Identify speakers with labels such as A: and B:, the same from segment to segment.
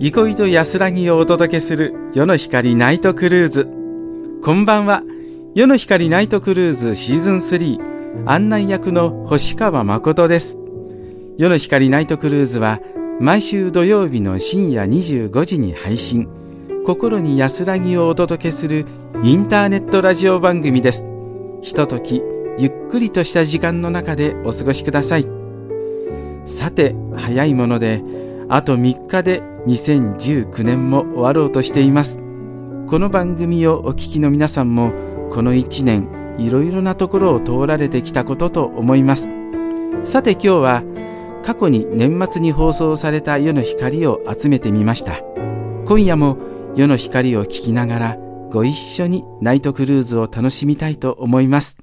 A: 憩いと安らぎをお届けする夜の光ナイトクルーズ。こんばんは。夜の光ナイトクルーズシーズン3案内役の星川誠です。夜の光ナイトクルーズは毎週土曜日の深夜25時に配信。心に安らぎをお届けするインターネットラジオ番組です。ひとときゆっくりとした時間の中でお過ごしください。さて早いものであと3日で2019年も終わろうとしています。この番組をお聞きの皆さんもこの1年いろいろなところを通られてきたことと思います。さて今日は過去に年末に放送された世の光を集めてみました。今夜も世の光を聞きながらご一緒にナイトクルーズを楽しみたいと思います。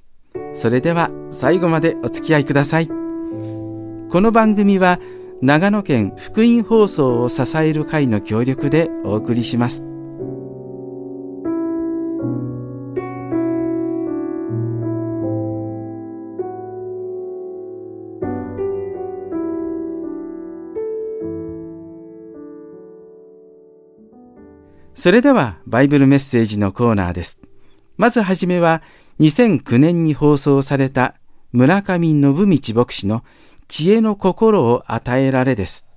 A: それでは最後までお付き合いください。この番組は長野県福音放送を支える会の協力でお送りします。それではバイブルメッセージのコーナーです。まずはじめは2009年に放送された村上信道牧師の知恵の心を与えられです。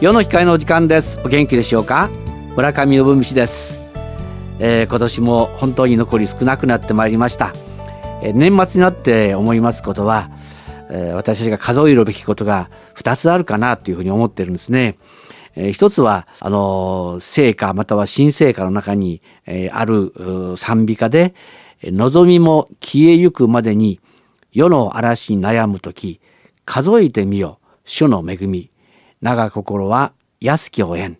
B: 世の光の時間です。お元気でしょうか？村上信道です、えー、今年も本当に残り少なくなってまいりました。えー、年末になって思いますことは、えー、私たちが数えるべきことが2つあるかなというふうに思ってるんですね。えー、一つは、あの、聖歌または新聖歌の中に、え、ある賛美歌で、望みも消えゆくまでに世の嵐に悩むとき、数えてみよ、主の恵み。長心は安きを縁。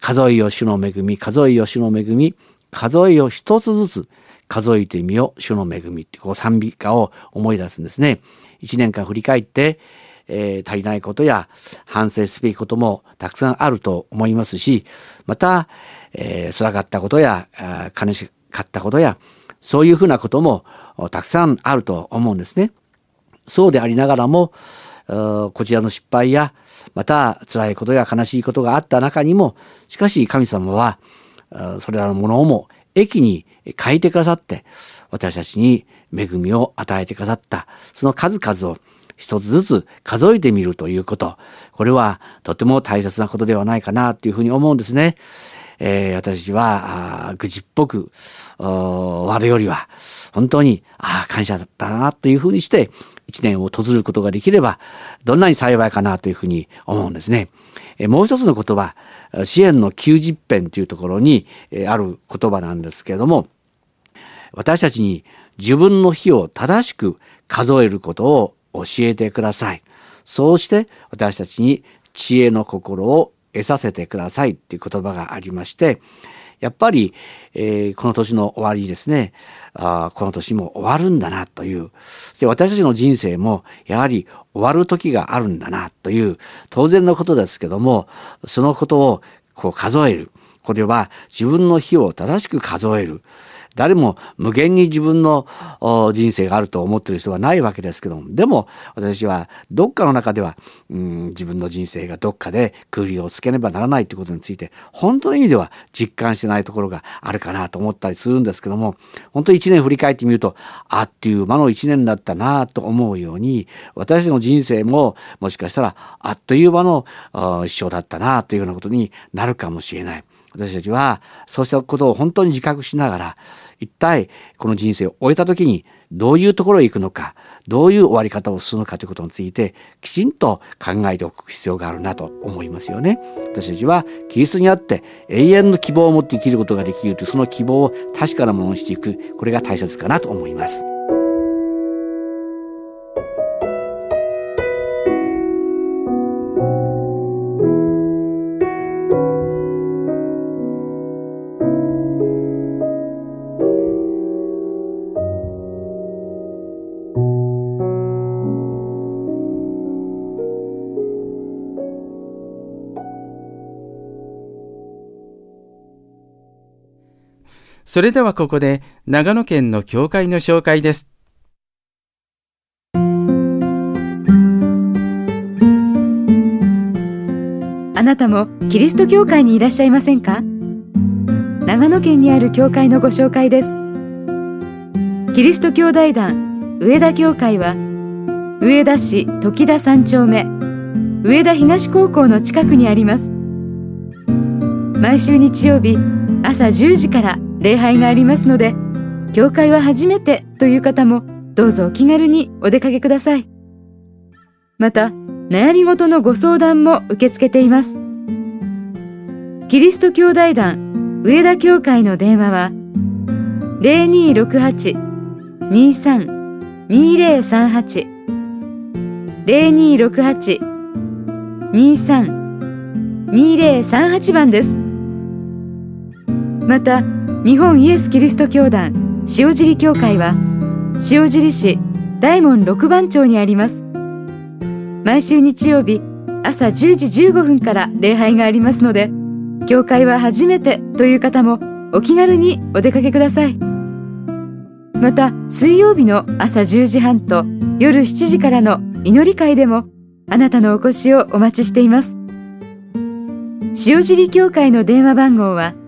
B: 数えよ主の恵み、数えよ主の恵み、数えよ一つずつ数えてみよ主の恵みってこう賛美歌を思い出すんですね。一年間振り返って、えー、足りないことや反省すべきこともたくさんあると思いますし、また、えー、辛かったことや、悲しかったことや、そういうふうなこともたくさんあると思うんですね。そうでありながらも、こちらの失敗や、また辛いことや悲しいことがあった中にも、しかし神様は、それらのものをも駅に書いてくださって、私たちに恵みを与えてくださった、その数々を一つずつ数えてみるということ。これはとても大切なことではないかなというふうに思うんですね。えー、私は、愚痴っぽく、終わるよりは、本当に、ああ、感謝だったなというふうにして、一年を閉じることができれば、どんなに幸いかなというふうに思うんですね。えー、もう一つの言葉、支援の90編というところに、えー、ある言葉なんですけれども、私たちに自分の日を正しく数えることを教えてください。そうして私たちに知恵の心を得させてくださいっていう言葉がありまして、やっぱり、えー、この年の終わりですねあ、この年も終わるんだなという、で私たちの人生もやはり終わる時があるんだなという当然のことですけども、そのことをこう数える。これは自分の日を正しく数える。誰も無限に自分の人生があると思ってる人はないわけですけども、でも私はどっかの中では、うん、自分の人生がどっかで区切りをつけねばならないということについて、本当の意味では実感してないところがあるかなと思ったりするんですけども、本当一年振り返ってみると、あっという間の一年だったなと思うように、私の人生ももしかしたらあっという間の一生だったなというようなことになるかもしれない。私たちはそうしたことを本当に自覚しながら、一体この人生を終えた時にどういうところへ行くのか、どういう終わり方をするのかということについてきちんと考えておく必要があるなと思いますよね。私たちはキリストにあって永遠の希望を持って生きることができるというその希望を確かなものにしていく、これが大切かなと思います。
A: それではここで長野県の教会の紹介です。
C: あなたもキリスト教会にいらっしゃいませんか？長野県にある教会のご紹介です。キリスト教大団上田教会は上田市時田三丁目上田東高校の近くにあります毎週日曜日朝10時から礼拝がありますので教会は初めてという方もどうぞお気軽にお出かけください。また悩み事のご相談も受け付けています。キリスト教大団上田教会の電話は0268-23-2038 0268-23-2038番です。また日本イエス・キリスト教団塩尻教会は塩尻市大門六番町にあります。毎週日曜日朝10時15分から礼拝がありますので教会は初めてという方もお気軽にお出かけください。また水曜日の朝10時半と夜7時からの祈り会でもあなたのお越しをお待ちしています。塩尻教会の電話番号は「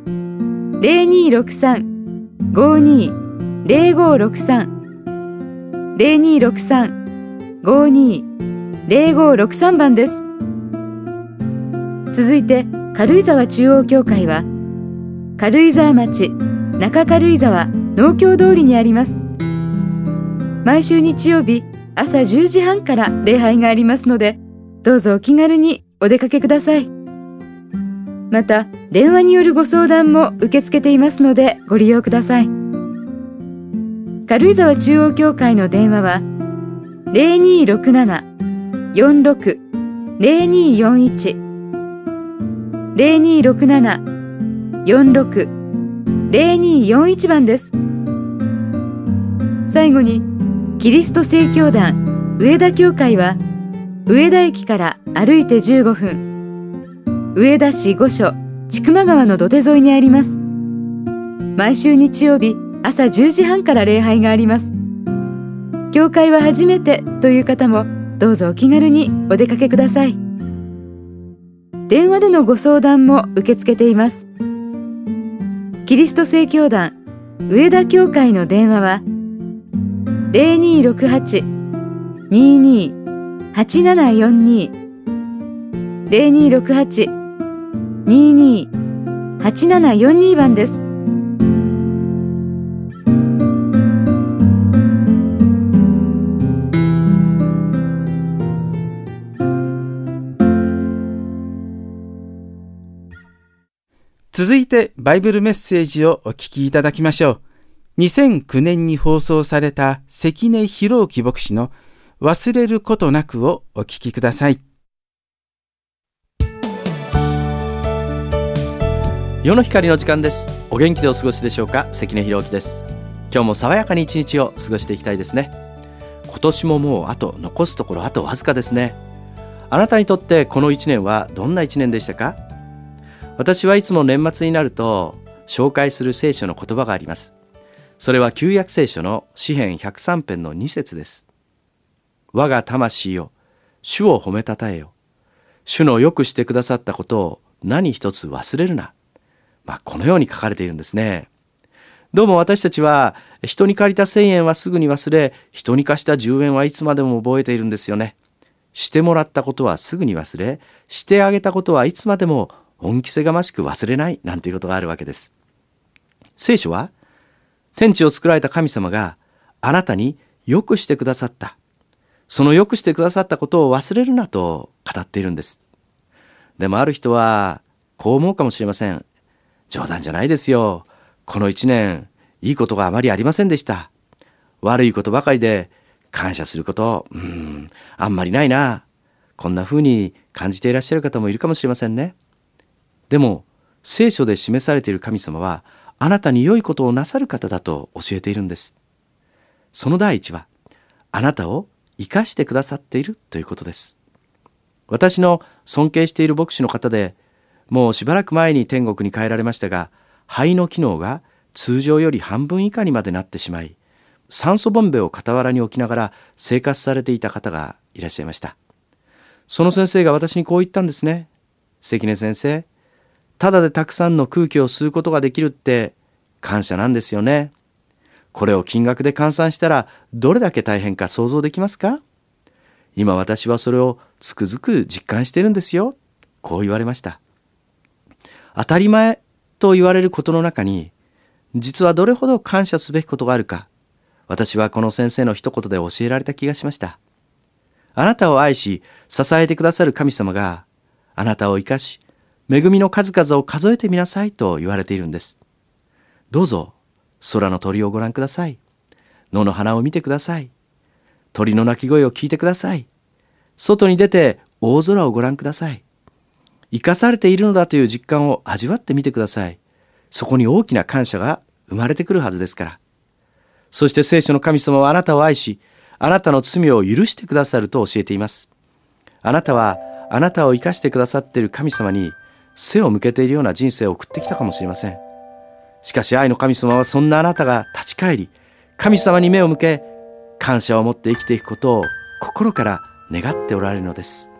C: 0263-52-0563-0263-52-0563番です。続いて、軽井沢中央教会は、軽井沢町中軽井沢農協通りにあります。毎週日曜日朝10時半から礼拝がありますので、どうぞお気軽にお出かけください。また電話によるご相談も受け付けていますのでご利用ください。軽井沢中央教会の電話は0267-46-0241 0267-46-0241番です。最後にキリスト正教団上田教会は上田駅から歩いて15分。上田市御所千曲川の土手沿いにあります。毎週日曜日朝10時半から礼拝があります。教会は初めてという方もどうぞお気軽にお出かけください。電話でのご相談も受け付けています。キリスト正教団上田教会の電話は0268-22-8742 0268 22-8742番です。
A: 続いてバイブルメッセージをお聞きいただきましょう。2009年に放送された関根博之牧師の忘れることなくをお聞きください。
D: 世の光の時間です。お元気でお過ごしでしょうか？関根博之です。今日も爽やかに一日を過ごしていきたいですね。今年ももうあと残すところあとわずかですね。あなたにとってこの1年はどんな1年でしたか？私はいつも年末になると紹介する聖書の言葉があります。それは旧約聖書の詩編103編の2節です。我が魂よ主を褒めたたえよ。主のよくしてくださったことを何一つ忘れるな。まあ、このように書かれているんですね。どうも私たちは人に借りた1000円はすぐに忘れ、人に貸した10円はいつまでも覚えているんですよね。してもらったことはすぐに忘れ、してあげたことはいつまでも恩着せがましく忘れないなんていうことがあるわけです。聖書は天地を作られた神様があなたに良くしてくださった。その良くしてくださったことを忘れるなと語っているんです。でもある人はこう思うかもしれません。冗談じゃないですよ。この一年、いいことがあまりありませんでした。悪いことばかりで、感謝すること、うん、あんまりないな。こんな風に感じていらっしゃる方もいるかもしれませんね。でも、聖書で示されている神様は、あなたに良いことをなさる方だと教えているんです。その第一は、あなたを生かしてくださっているということです。私の尊敬している牧師の方で、もうしばらく前に天国に帰られましたが、肺の機能が通常より半分以下にまでなってしまい、酸素ボンベを傍らに置きながら生活されていた方がいらっしゃいました。その先生が私にこう言ったんですね。関根先生、ただでたくさんの空気を吸うことができるって感謝なんですよね。これを金額で換算したらどれだけ大変か想像できますか？今私はそれをつくづく実感してるんですよ。こう言われました。当たり前と言われることの中に、実はどれほど感謝すべきことがあるか、私はこの先生の一言で教えられた気がしました。あなたを愛し、支えてくださる神様が、あなたを生かし、恵みの数々を数えてみなさいと言われているんです。どうぞ、空の鳥をご覧ください。野の花を見てください。鳥の鳴き声を聞いてください。外に出て大空をご覧ください。生かされているのだという実感を味わってみてください。そこに大きな感謝が生まれてくるはずですから。そして聖書の神様はあなたを愛し、あなたの罪を許してくださると教えています。あなたはあなたを生かしてくださっている神様に背を向けているような人生を送ってきたかもしれません。しかし愛の神様はそんなあなたが立ち返り、神様に目を向け、感謝を持って生きていくことを心から願っておられるのです。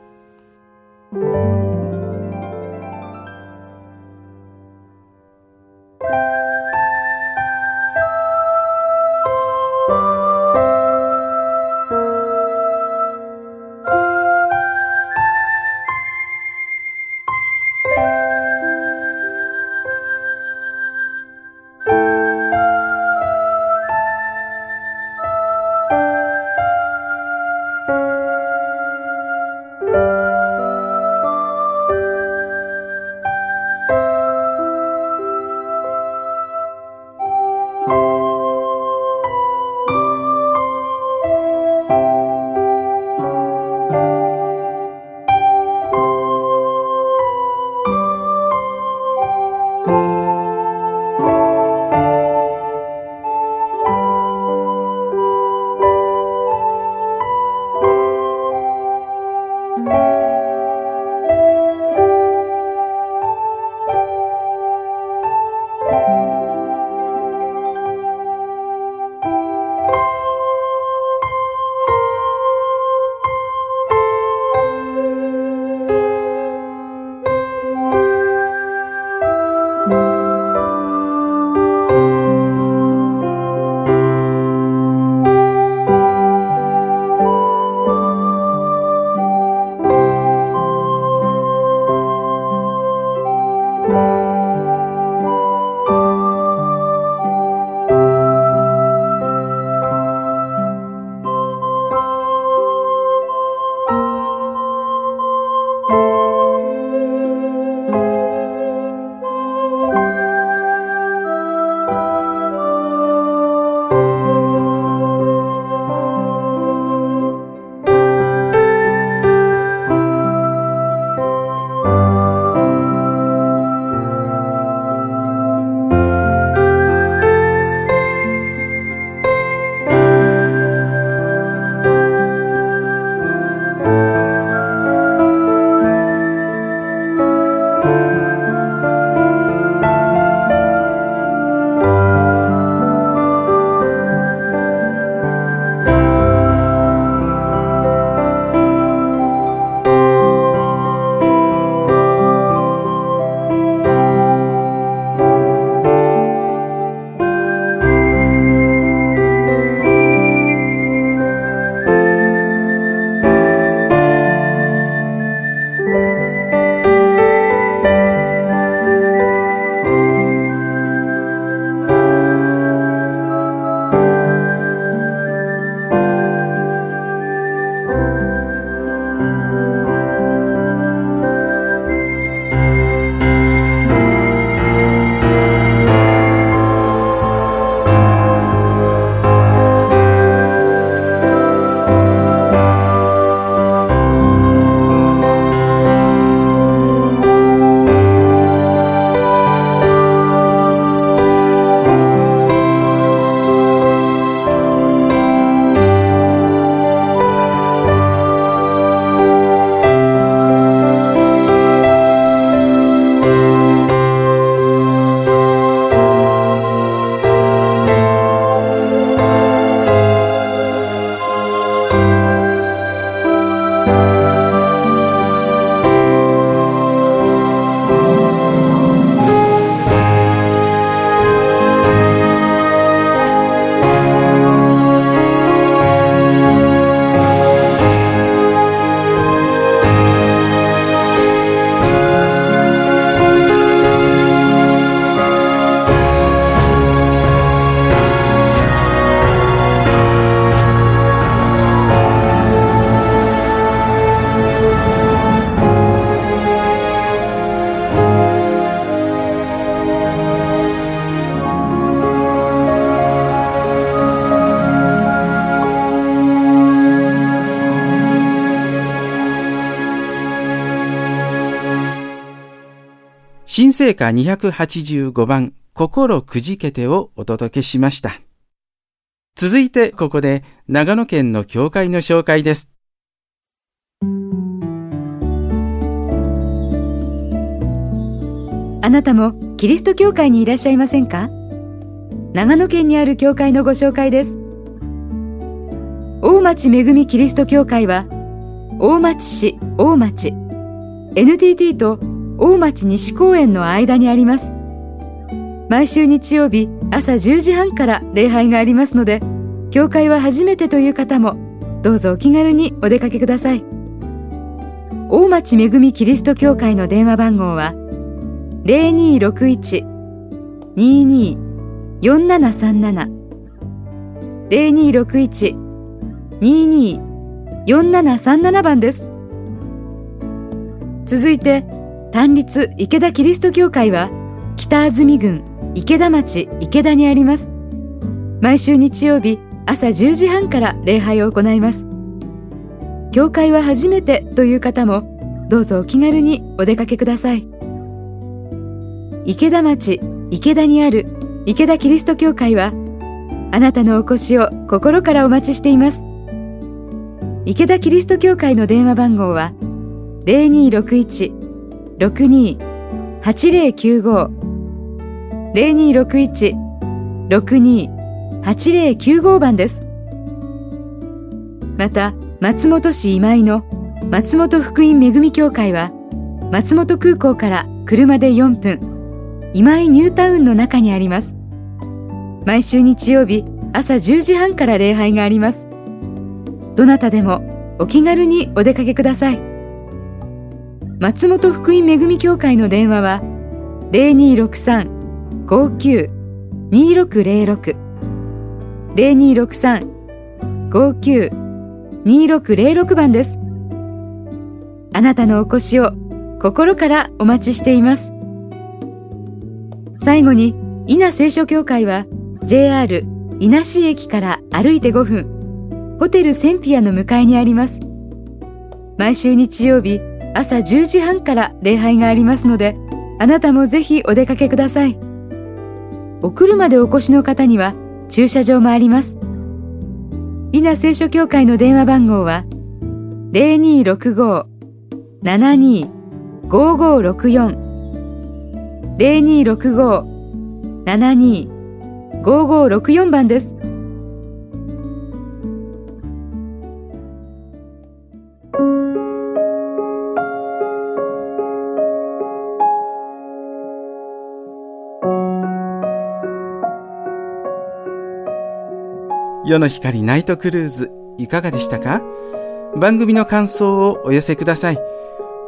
E: 聖歌285番、心くじけてをお届けしました。続いてここで長野県の教会の紹介です。
C: あなたもキリスト教会にいらっしゃいませんか？長野県にある教会のご紹介です。大町恵みキリスト教会は、大町市大町、NTT と大町西公園の間にあります。毎週日曜日朝10時半から礼拝がありますので、教会は初めてという方も、どうぞお気軽にお出かけください。大町恵みキリスト教会の電話番号は、0261-22-4737 0261-22-4737番です。続いて、単立池田キリスト教会は、北安住郡池田町池田にあります。毎週日曜日朝10時半から礼拝を行います。教会は初めてという方も、どうぞお気軽にお出かけください。池田町池田にある池田キリスト教会は、あなたのお越しを心からお待ちしています。池田キリスト教会の電話番号は、0261 0261-62-8095番です。また、松本市今井の松本福音恵み教会は、松本空港から車で4分、今井ニュータウンの中にあります。毎週日曜日朝10時半から礼拝があります。どなたでもお気軽にお出かけください。松本福音恵み教会の電話は0263-59-2606 0263-59-2606番です。あなたのお越しを心からお待ちしています。最後に、稲聖書協会は JR 稲市駅から歩いて5分、ホテルセンピアの向かいにあります。毎週日曜日朝10時半から礼拝がありますので、あなたもぜひお出かけください。お車でお越しの方には駐車場もあります。稲聖書協会の電話番号は0265-72-5564 0265-72-5564番です。
E: 世の光ナイトクルーズいかがでしたか？番組の感想をお寄せください。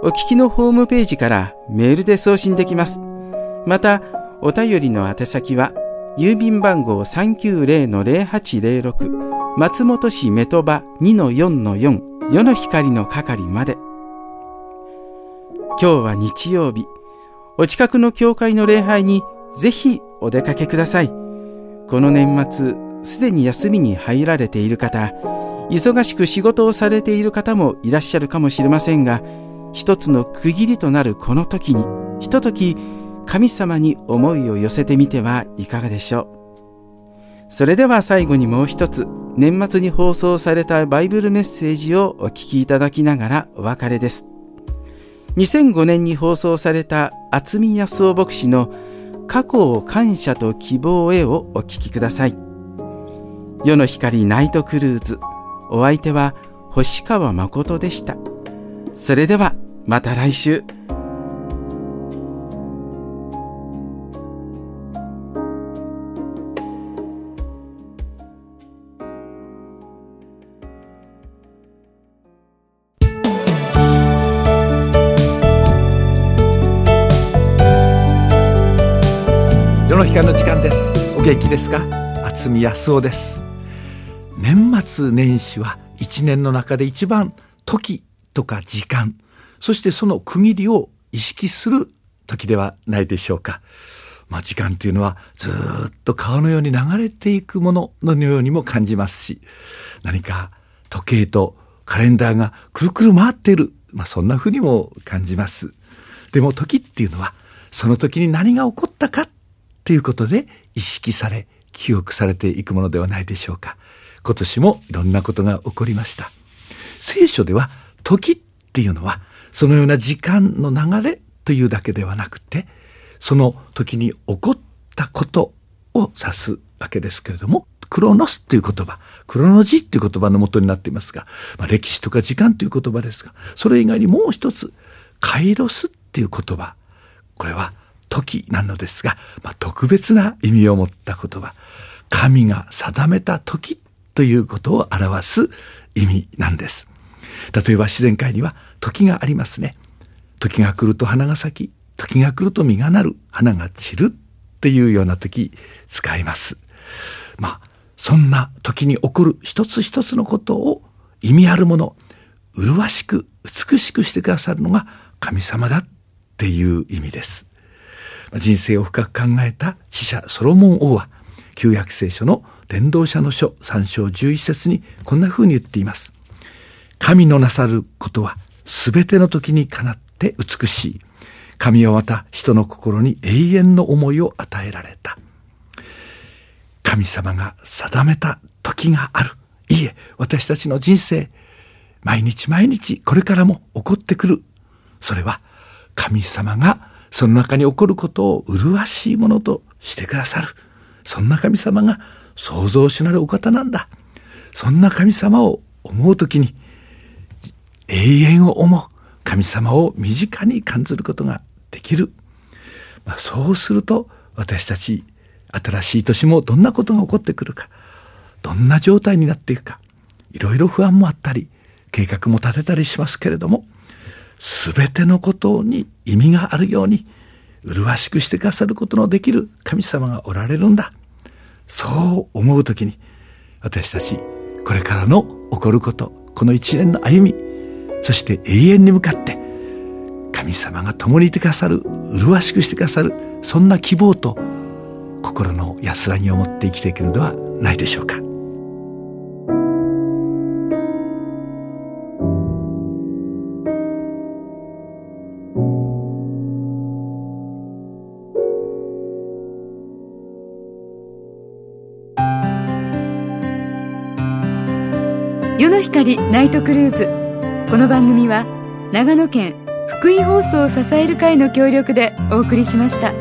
E: お聞きのホームページからメールで送信できます。また、お便りの宛先は、郵便番号390-0806松本市メトバ2-4-4世の光の係まで。今日は日曜日。お近くの教会の礼拝にぜひお出かけください。この年末、すでに休みに入られている方、忙しく仕事をされている方もいらっしゃるかもしれませんが、一つの区切りとなるこの時に、ひととき神様に思いを寄せてみてはいかがでしょう。それでは最後にもう一つ、年末に放送されたバイブルメッセージをお聞きいただきながらお別れです。2005年に放送された渥美康夫牧師の過去を感謝と希望へをお聞きください。世の光ナイトクルーズ。お相手は星川誠でした。それではまた来週。
F: 世の光の時間ですお元気ですか？渥美康夫です年末年始は一年の中で一番時とか時間そしてその区切りを意識する時ではないでしょうかまあ時間というのはずっと川のように流れていくもののようにも感じますし何か時計とカレンダーがくるくる回っている、まあ、そんな風にも感じますでも時っていうのはその時に何が起こったかっていうことで意識され、記憶されていくものではないでしょうか。今年もいろんなことが起こりました。聖書では時っていうのはそのような時間の流れというだけではなくてその時に起こったことを指すわけですけれどもクロノスっていう言葉クロノジーっていう言葉の元になっていますが、まあ、歴史とか時間という言葉ですがそれ以外にもう一つカイロスっていう言葉これは時なのですが、まあ、特別な意味を持った言葉神が定めた時ということを表す意味なんです。例えば自然界には時がありますね。時が来ると花が咲き、時が来ると実がなる、花が散るっていうような時使います。まあ、そんな時に起こる一つ一つのことを意味あるもの、麗しく美しくしてくださるのが神様だっていう意味です。人生を深く考えた知者ソロモン王は旧約聖書の伝道者の書3章11節にこんな風に言っています。神のなさることは全ての時にかなって美しい。神はまた人の心に永遠の思いを与えられた。神様が定めた時がある。いいえ、私たちの人生、毎日毎日これからも起こってくる。それは神様がその中に起こることを麗しいものとしてくださる。そんな神様が創造主なるお方なんだ。そんな神様を思うときに永遠を思う神様を身近に感じることができる。まあ、そうすると私たち新しい年もどんなことが起こってくるか、どんな状態になっていくか、いろいろ不安もあったり、計画も立てたりしますけれども、すべてのことに意味があるように、麗しくしてくださることのできる神様がおられるんだ。そう思う時に、私たち、これからの起こること、この一年の歩み、そして永遠に向かって、神様が共にいてくださる、麗しくしてくださる、そんな希望と心の安らぎを持って生きていくのではないでしょうか。
C: 世の光ナイトクルーズこの番組は長野県福井放送を支える会の協力でお送りしました。